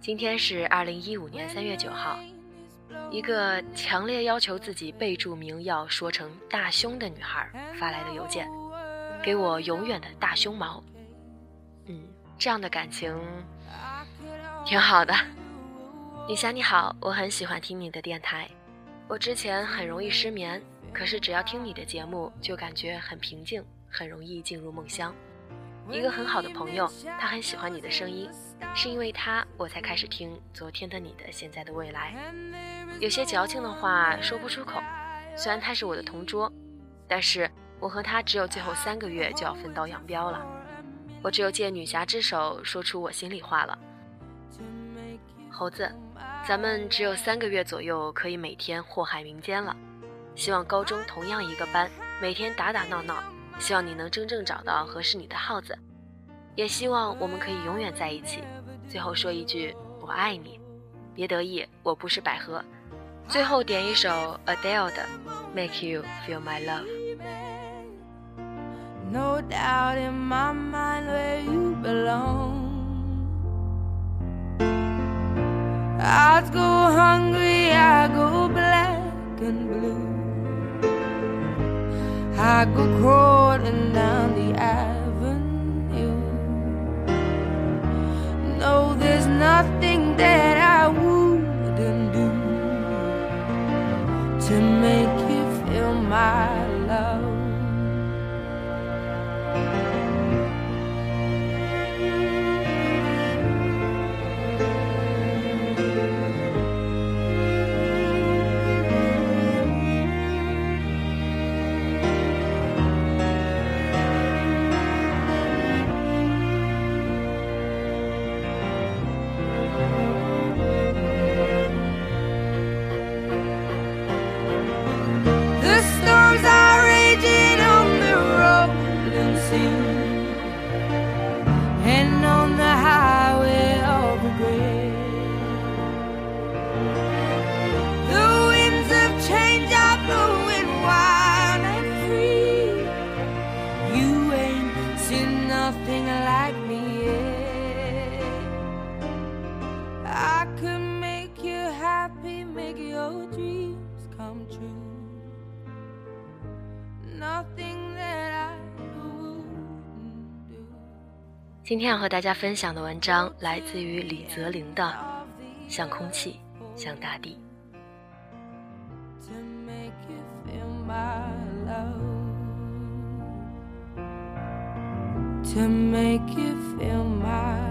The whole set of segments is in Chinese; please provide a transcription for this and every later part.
今天是二零一五年三月九号，一个强烈要求自己备注名要说成大胸的女孩发来的邮件，给我永远的大胸毛。嗯，这样的感情挺好的。女侠你好，我很喜欢听你的电台。我之前很容易失眠，可是只要听你的节目，就感觉很平静，很容易进入梦乡。一个很好的朋友，他很喜欢你的声音，是因为他我才开始听昨天的你的现在的未来。有些矫情的话说不出口，虽然他是我的同桌，但是我和他只有最后三个月就要分道扬镳了。我只有借女侠之手说出我心里话了。猴子，咱们只有三个月左右可以每天祸害民间了。希望高中同样一个班，每天打打闹闹。希望你能真正找到合适你的耗子，也希望我们可以永远在一起。最后说一句我爱你，别得意，我不是百合。最后点一首 Adele 的 Make You Feel My Love。No doubt in my mind where you belong. I'd go hungry, I'd go black and blue. I go crawling down the avenue. No, there's nothing that I wouldn't do to make you feel my 今天要和大家分享的文章来自于李泽林的《像空气，像大地》。to make you feel my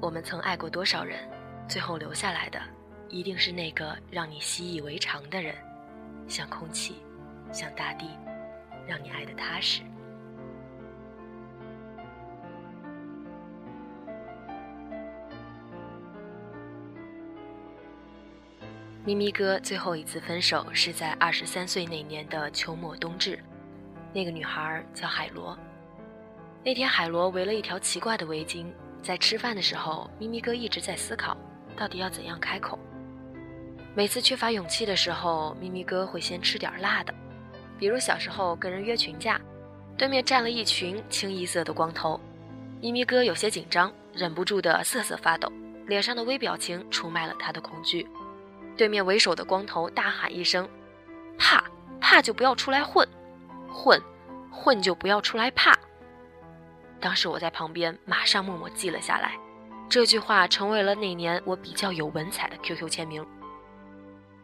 我们曾爱过多少人，最后留下来的，一定是那个让你习以为常的人，像空气，像大地，让你爱得踏实。咪咪哥最后一次分手是在二十三岁那年的秋末冬至，那个女孩叫海螺。那天海螺围了一条奇怪的围巾，在吃饭的时候，咪咪哥一直在思考，到底要怎样开口。每次缺乏勇气的时候，咪咪哥会先吃点辣的，比如小时候跟人约群架，对面站了一群清一色的光头，咪咪哥有些紧张，忍不住的瑟瑟发抖，脸上的微表情出卖了他的恐惧。对面为首的光头大喊一声：“怕怕就不要出来混，混混就不要出来怕。”当时我在旁边，马上默默记了下来。这句话成为了那年我比较有文采的 QQ 签名。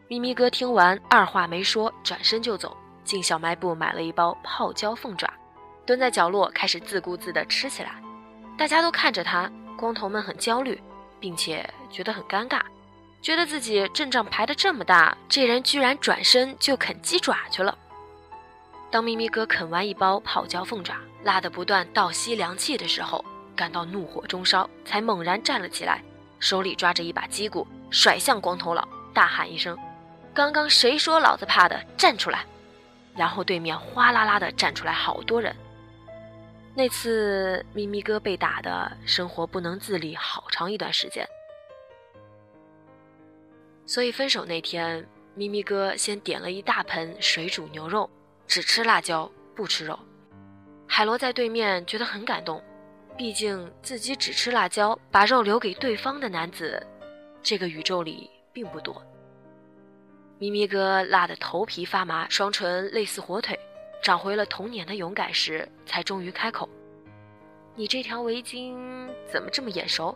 咪咪哥听完，二话没说，转身就走，进小卖部买了一包泡椒凤爪，蹲在角落开始自顾自地吃起来。大家都看着他，光头们很焦虑，并且觉得很尴尬。觉得自己阵仗排得这么大，这人居然转身就啃鸡爪去了。当咪咪哥啃完一包泡椒凤爪，辣得不断倒吸凉气的时候，感到怒火中烧，才猛然站了起来，手里抓着一把鸡骨，甩向光头佬，大喊一声：“刚刚谁说老子怕的？站出来！”然后对面哗啦啦的站出来好多人。那次咪咪哥被打的生活不能自理好长一段时间。所以分手那天，咪咪哥先点了一大盆水煮牛肉，只吃辣椒不吃肉。海螺在对面觉得很感动，毕竟自己只吃辣椒，把肉留给对方的男子，这个宇宙里并不多。咪咪哥辣得头皮发麻，双唇类似火腿，找回了童年的勇敢时，才终于开口：“你这条围巾怎么这么眼熟？”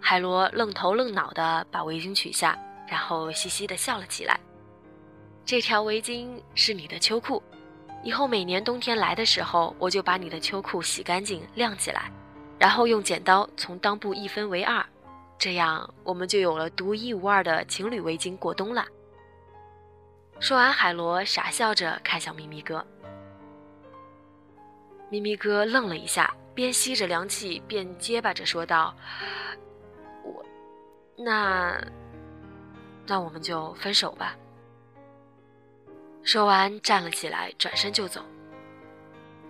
海螺愣头愣脑地把围巾取下，然后嘻嘻地笑了起来。这条围巾是你的秋裤，以后每年冬天来的时候，我就把你的秋裤洗干净晾起来，然后用剪刀从裆部一分为二，这样我们就有了独一无二的情侣围巾过冬了。说完，海螺傻笑着看向咪咪哥。咪咪哥愣了一下，边吸着凉气边结巴着说道。我那，那我们就分手吧。说完，站了起来，转身就走。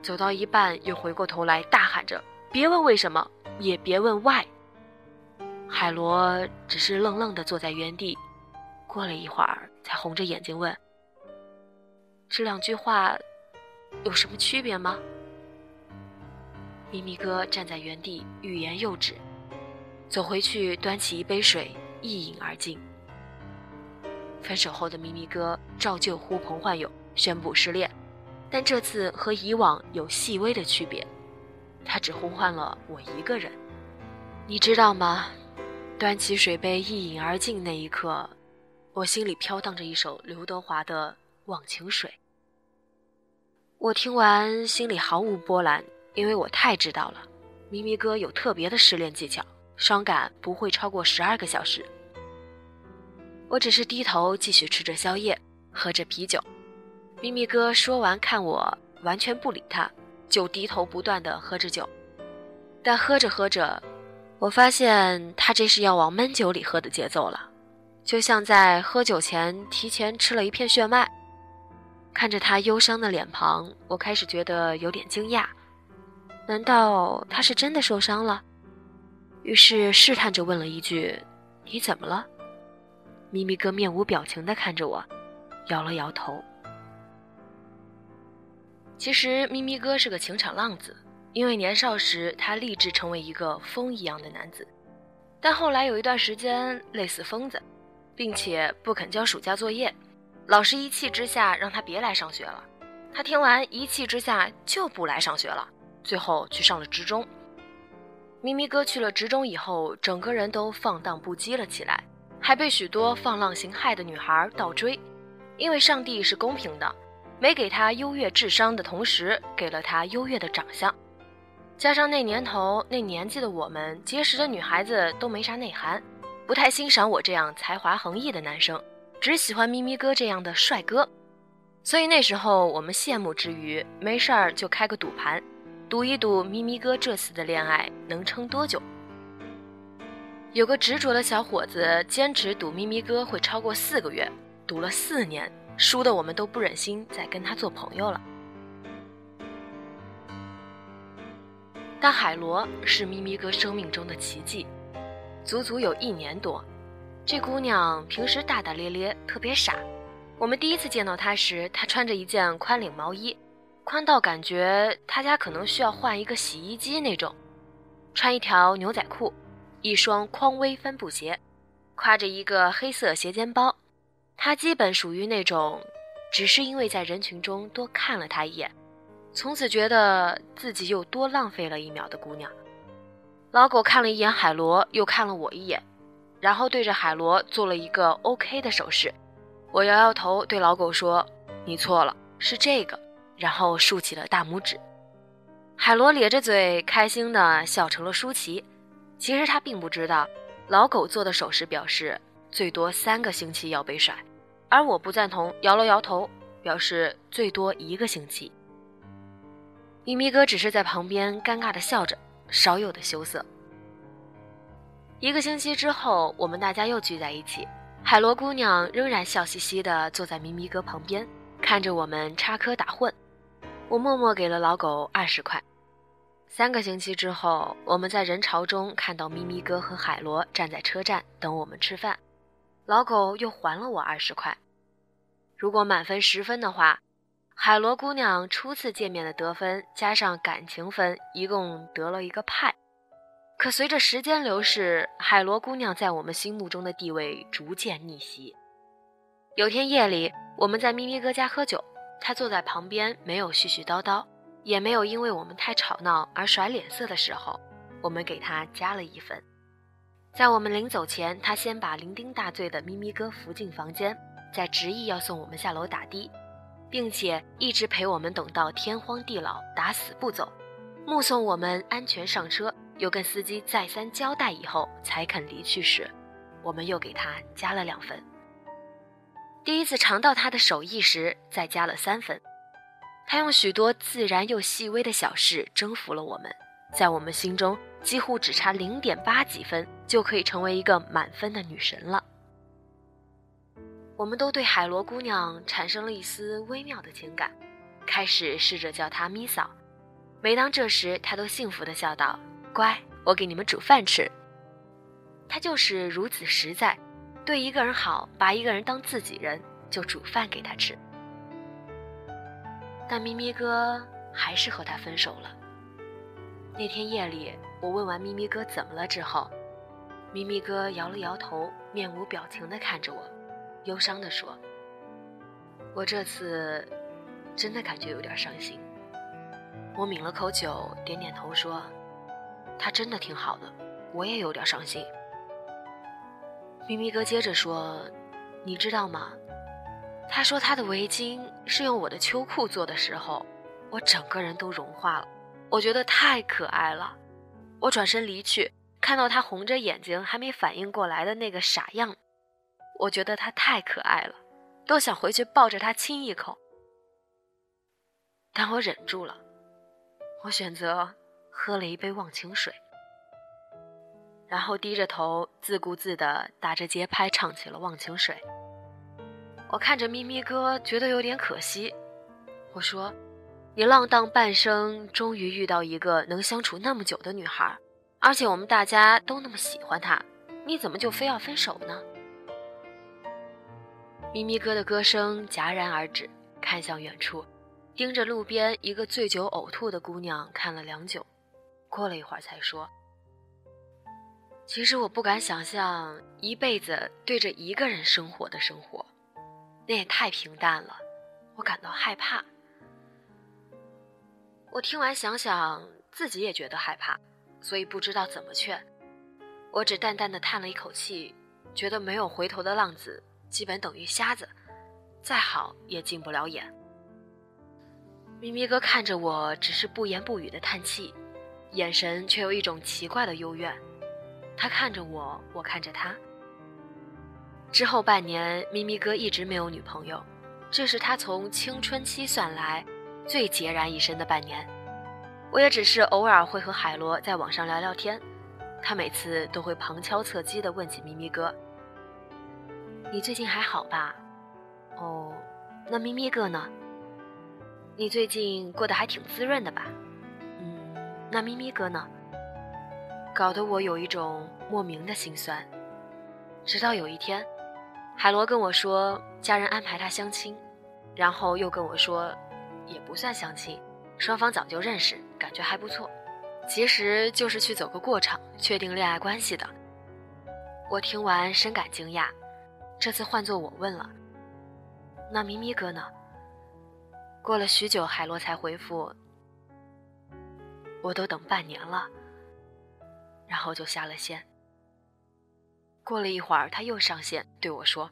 走到一半，又回过头来，大喊着：“别问为什么，也别问 why。”海螺只是愣愣地坐在原地，过了一会儿，才红着眼睛问：“这两句话有什么区别吗？”咪咪哥站在原地，欲言又止。走回去，端起一杯水，一饮而尽。分手后的咪咪哥照旧呼朋唤友，宣布失恋，但这次和以往有细微的区别，他只呼唤了我一个人。你知道吗？端起水杯一饮而尽那一刻，我心里飘荡着一首刘德华的《忘情水》。我听完心里毫无波澜，因为我太知道了，咪咪哥有特别的失恋技巧。伤感不会超过十二个小时。我只是低头继续吃着宵夜，喝着啤酒。咪咪哥说完，看我完全不理他，就低头不断的喝着酒。但喝着喝着，我发现他这是要往闷酒里喝的节奏了，就像在喝酒前提前吃了一片血脉。看着他忧伤的脸庞，我开始觉得有点惊讶。难道他是真的受伤了？于是试探着问了一句：“你怎么了？”咪咪哥面无表情地看着我，摇了摇头。其实咪咪哥是个情场浪子，因为年少时他立志成为一个风一样的男子，但后来有一段时间类似疯子，并且不肯交暑假作业，老师一气之下让他别来上学了。他听完一气之下就不来上学了，最后去上了职中。咪咪哥去了职中以后，整个人都放荡不羁了起来，还被许多放浪形骸的女孩倒追。因为上帝是公平的，没给他优越智商的同时，给了他优越的长相。加上那年头那年纪的我们，结识的女孩子都没啥内涵，不太欣赏我这样才华横溢的男生，只喜欢咪咪哥这样的帅哥。所以那时候我们羡慕之余，没事儿就开个赌盘。赌一赌，咪咪哥这次的恋爱能撑多久？有个执着的小伙子坚持赌咪咪哥会超过四个月，赌了四年，输的我们都不忍心再跟他做朋友了。但海螺是咪咪哥生命中的奇迹，足足有一年多。这姑娘平时大大咧咧，特别傻。我们第一次见到她时，她穿着一件宽领毛衣，宽到感觉她家可能需要换一个洗衣机那种。穿一条牛仔裤，一双匡威帆布鞋，挎着一个黑色斜肩包。她基本属于那种，只是因为在人群中多看了他一眼。从此觉得自己又多浪费了一秒的姑娘。老狗看了一眼海螺，又看了我一眼，然后对着海螺做了一个 OK 的手势。我摇摇头，对老狗说：“你错了，是这个。”然后竖起了大拇指。海螺咧着嘴，开心的笑成了舒淇。其实他并不知道，老狗做的手势表示最多三个星期要被甩，而我不赞同，摇了摇头，表示最多一个星期。咪咪哥只是在旁边尴尬的笑着，少有的羞涩。一个星期之后，我们大家又聚在一起，海螺姑娘仍然笑嘻嘻的坐在咪咪哥旁边，看着我们插科打诨。我默默给了老狗二十块。三个星期之后，我们在人潮中看到咪咪哥和海螺站在车站等我们吃饭，老狗又还了我二十块。如果满分十分的话。海螺姑娘初次见面的得分加上感情分，一共得了一个派。可随着时间流逝，海螺姑娘在我们心目中的地位逐渐逆袭。有天夜里，我们在咪咪哥家喝酒，他坐在旁边，没有絮絮叨叨，也没有因为我们太吵闹而甩脸色的时候，我们给他加了一分。在我们临走前，他先把酩酊大醉的咪咪哥扶进房间，再执意要送我们下楼打的。并且一直陪我们等到天荒地老，打死不走，目送我们安全上车，又跟司机再三交代以后才肯离去时，我们又给他加了两分。第一次尝到他的手艺时，再加了三分。他用许多自然又细微的小事征服了我们，在我们心中几乎只差零点八几分就可以成为一个满分的女神了。我们都对海螺姑娘产生了一丝微妙的情感，开始试着叫她咪嫂。每当这时，她都幸福的笑道：“乖，我给你们煮饭吃。”她就是如此实在，对一个人好，把一个人当自己人，就煮饭给他吃。但咪咪哥还是和他分手了。那天夜里，我问完咪咪哥怎么了之后，咪咪哥摇了摇头，面无表情地看着我。忧伤地说：“我这次真的感觉有点伤心。”我抿了口酒，点点头说：“他真的挺好的，我也有点伤心。”咪咪哥接着说：“你知道吗？他说他的围巾是用我的秋裤做的时候，我整个人都融化了，我觉得太可爱了。我转身离去，看到他红着眼睛还没反应过来的那个傻样。”我觉得他太可爱了，都想回去抱着他亲一口，但我忍住了。我选择喝了一杯忘情水，然后低着头自顾自地打着节拍唱起了忘情水。我看着咪咪哥，觉得有点可惜。我说：“你浪荡半生，终于遇到一个能相处那么久的女孩，而且我们大家都那么喜欢她，你怎么就非要分手呢？”咪咪哥的歌声戛然而止，看向远处，盯着路边一个醉酒呕吐的姑娘看了良久，过了一会儿才说：“其实我不敢想象一辈子对着一个人生活的生活，那也太平淡了，我感到害怕。”我听完想想，自己也觉得害怕，所以不知道怎么劝，我只淡淡的叹了一口气，觉得没有回头的浪子。基本等于瞎子，再好也进不了眼。咪咪哥看着我，只是不言不语的叹气，眼神却有一种奇怪的幽怨。他看着我，我看着他。之后半年，咪咪哥一直没有女朋友，这是他从青春期算来最孑然一身的半年。我也只是偶尔会和海螺在网上聊聊天，他每次都会旁敲侧击地问起咪咪哥：“你最近还好吧？哦，那咪咪哥呢？你最近过得还挺滋润的吧？嗯，那咪咪哥呢？”搞得我有一种莫名的心酸。直到有一天，海螺跟我说家人安排他相亲，然后又跟我说，也不算相亲，双方早就认识，感觉还不错。其实就是去走个过场，确定恋爱关系的。我听完深感惊讶，这次换作我问了：“那咪咪哥呢？”过了许久，海螺才回复：“我都等半年了。”然后就下了线。过了一会儿，他又上线对我说：“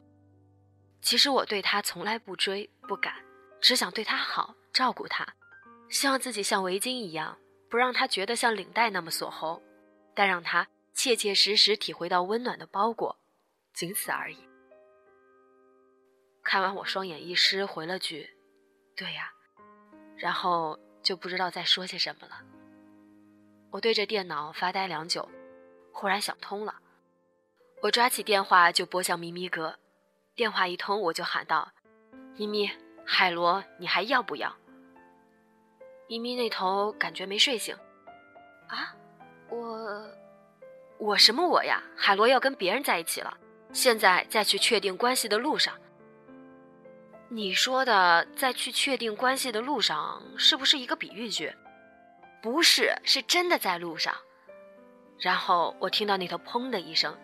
其实我对他从来不追不赶，只想对他好，照顾他，希望自己像围巾一样。”不让他觉得像领带那么锁喉，但让他切切实实体会到温暖的包裹，仅此而已。看完我双眼一湿，回了句：“对呀。”然后就不知道再说些什么了。我对着电脑发呆良久，忽然想通了。我抓起电话就拨向咪咪哥，电话一通我就喊道：“咪咪，海螺，你还要不要？”咪咪那头感觉没睡醒，啊，我，我什么我呀？海螺要跟别人在一起了，现在在去确定关系的路上。你说的在去确定关系的路上，是不是一个比喻句？不是，是真的在路上。然后我听到那头砰的一声，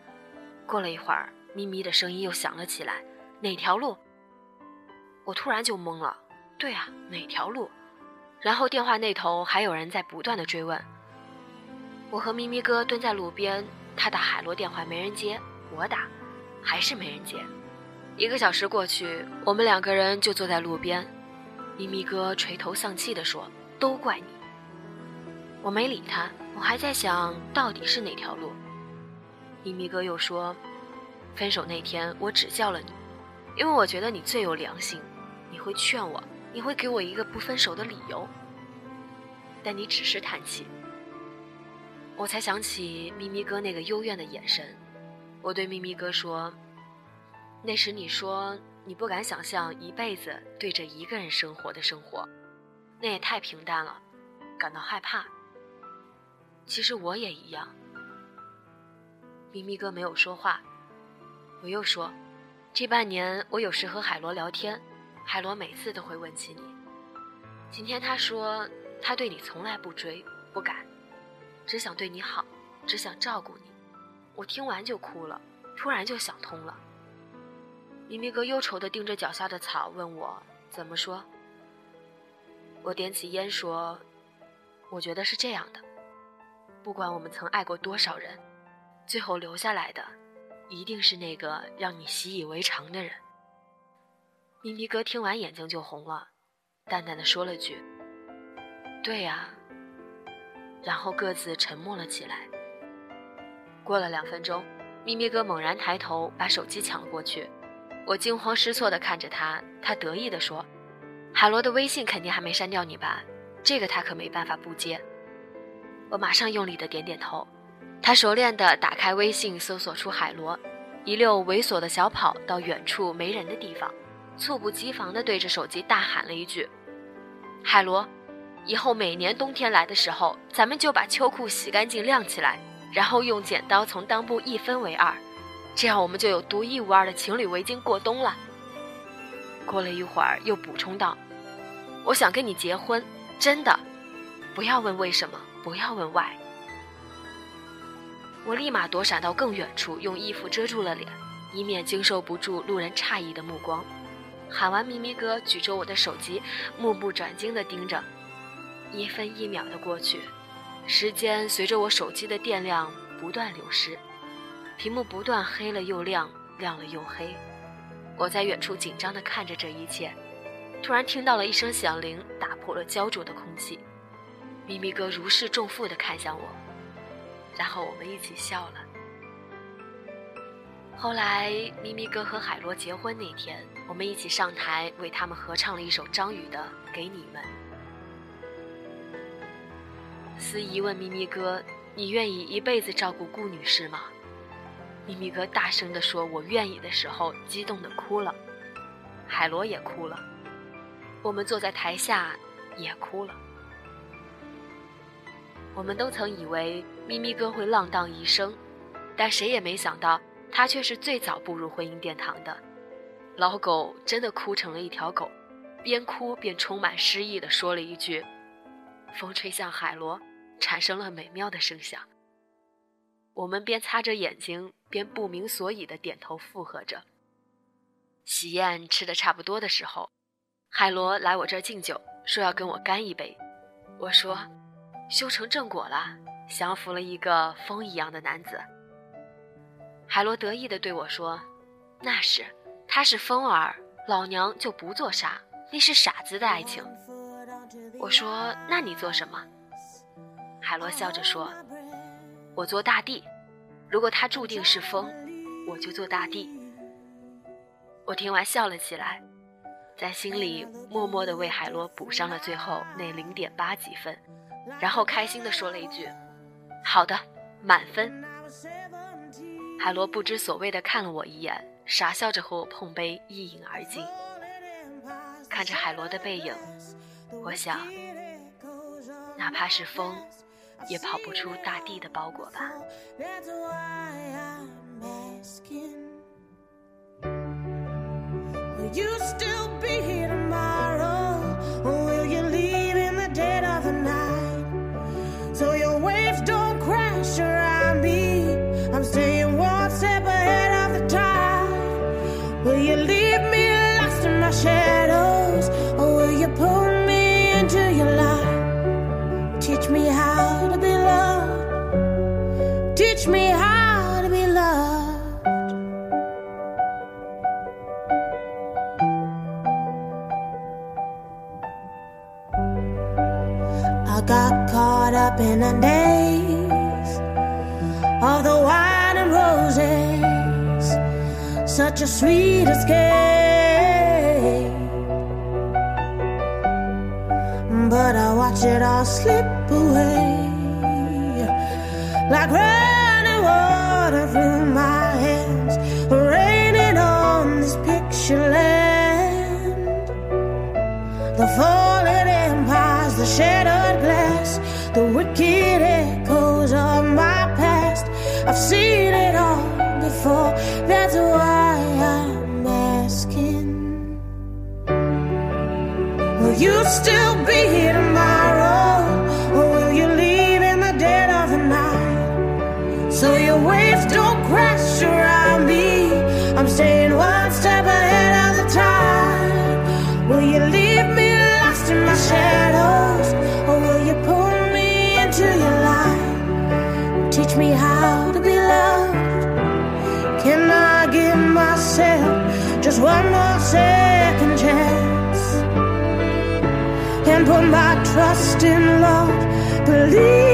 过了一会儿，咪咪的声音又响了起来。哪条路？我突然就懵了。对啊，哪条路？然后电话那头还有人在不断的追问。我和咪咪哥蹲在路边，他打海螺电话没人接，我打，还是没人接。一个小时过去，我们两个人就坐在路边。咪咪哥垂头丧气地说：“都怪你。”我没理他，我还在想到底是哪条路。咪咪哥又说：“分手那天我只叫了你，因为我觉得你最有良心，你会劝我。”你会给我一个不分手的理由，但你只是叹气。我才想起咪咪哥那个幽怨的眼神，我对咪咪哥说：“那时你说你不敢想象一辈子对着一个人生活的生活，那也太平淡了，感到害怕。其实我也一样。”咪咪哥没有说话，我又说：“这半年我有时和海螺聊天。”海螺每次都会问起你。今天他说他对你从来不追不敢，只想对你好，只想照顾你。我听完就哭了，突然就想通了。咪咪哥忧愁地盯着脚下的草，问我怎么说。我点起烟说：“我觉得是这样的，不管我们曾爱过多少人，最后留下来的，一定是那个让你习以为常的人。”咪咪哥听完眼睛就红了，淡淡的说了句：“对呀。”然后各自沉默了起来。过了两分钟，咪咪哥猛然抬头，把手机抢了过去。我惊慌失措的看着他，他得意的说：“海螺的微信肯定还没删掉你吧？这个他可没办法不接。”我马上用力的点点头。他熟练地打开微信，搜索出海螺，一溜猥琐的小跑到远处没人的地方。猝不及防地对着手机大喊了一句：“海螺，以后每年冬天来的时候，咱们就把秋裤洗干净晾起来，然后用剪刀从裆部一分为二，这样我们就有独一无二的情侣围巾过冬了。”过了一会儿，又补充道：“我想跟你结婚，真的，不要问为什么，不要问 why。”我立马躲闪到更远处，用衣服遮住了脸，以免经受不住路人诧异的目光。喊完，咪咪哥举着我的手机，目不转睛地盯着，一分一秒的过去，时间随着我手机的电量不断流失，屏幕不断黑了又亮，亮了又黑。我在远处紧张地看着这一切，突然听到了一声响铃，打破了焦灼的空气。咪咪哥如释重负地看向我，然后我们一起笑了。后来，咪咪哥和海螺结婚那天，我们一起上台为他们合唱了一首张宇的《给你们》。司仪问咪咪哥：“你愿意一辈子照顾顾女士吗？”咪咪哥大声地说：“我愿意。”的时候，激动地哭了。海螺也哭了。我们坐在台下，也哭了。我们都曾以为咪咪哥会浪荡一生，但谁也没想到，他却是最早步入婚姻殿堂的。老狗真的哭成了一条狗，边哭边充满诗意地说了一句：“风吹向海螺，产生了美妙的声响。”我们边擦着眼睛，边不明所以的点头附和着。喜宴吃的差不多的时候，海螺来我这儿敬酒，说要跟我干一杯。我说：“修成正果了，降服了一个风一样的男子。”海螺得意地对我说：“那是，他是风儿，老娘就不做啥，那是傻子的爱情。”我说：“那你做什么？”海螺笑着说。我做大地，如果他注定是风，我就做大地。我听完笑了起来，在心里默默地为海螺补上了最后那零点八几分，然后开心地说了一句：“好的，满分。”海螺不知所谓的看了我一眼，傻笑着和我碰杯一饮而尽。看着海螺的背影，我想，哪怕是风。也跑不出大地的包裹吧。Will you still up in the days of the wine and roses, such a sweet escape. But I watch it all slip away like running water through my hands, raining on this picture land. The shattered glass the wicked echoes of my past. I've seen it all before, that's why I'm asking. Will you still lost in love. Believe.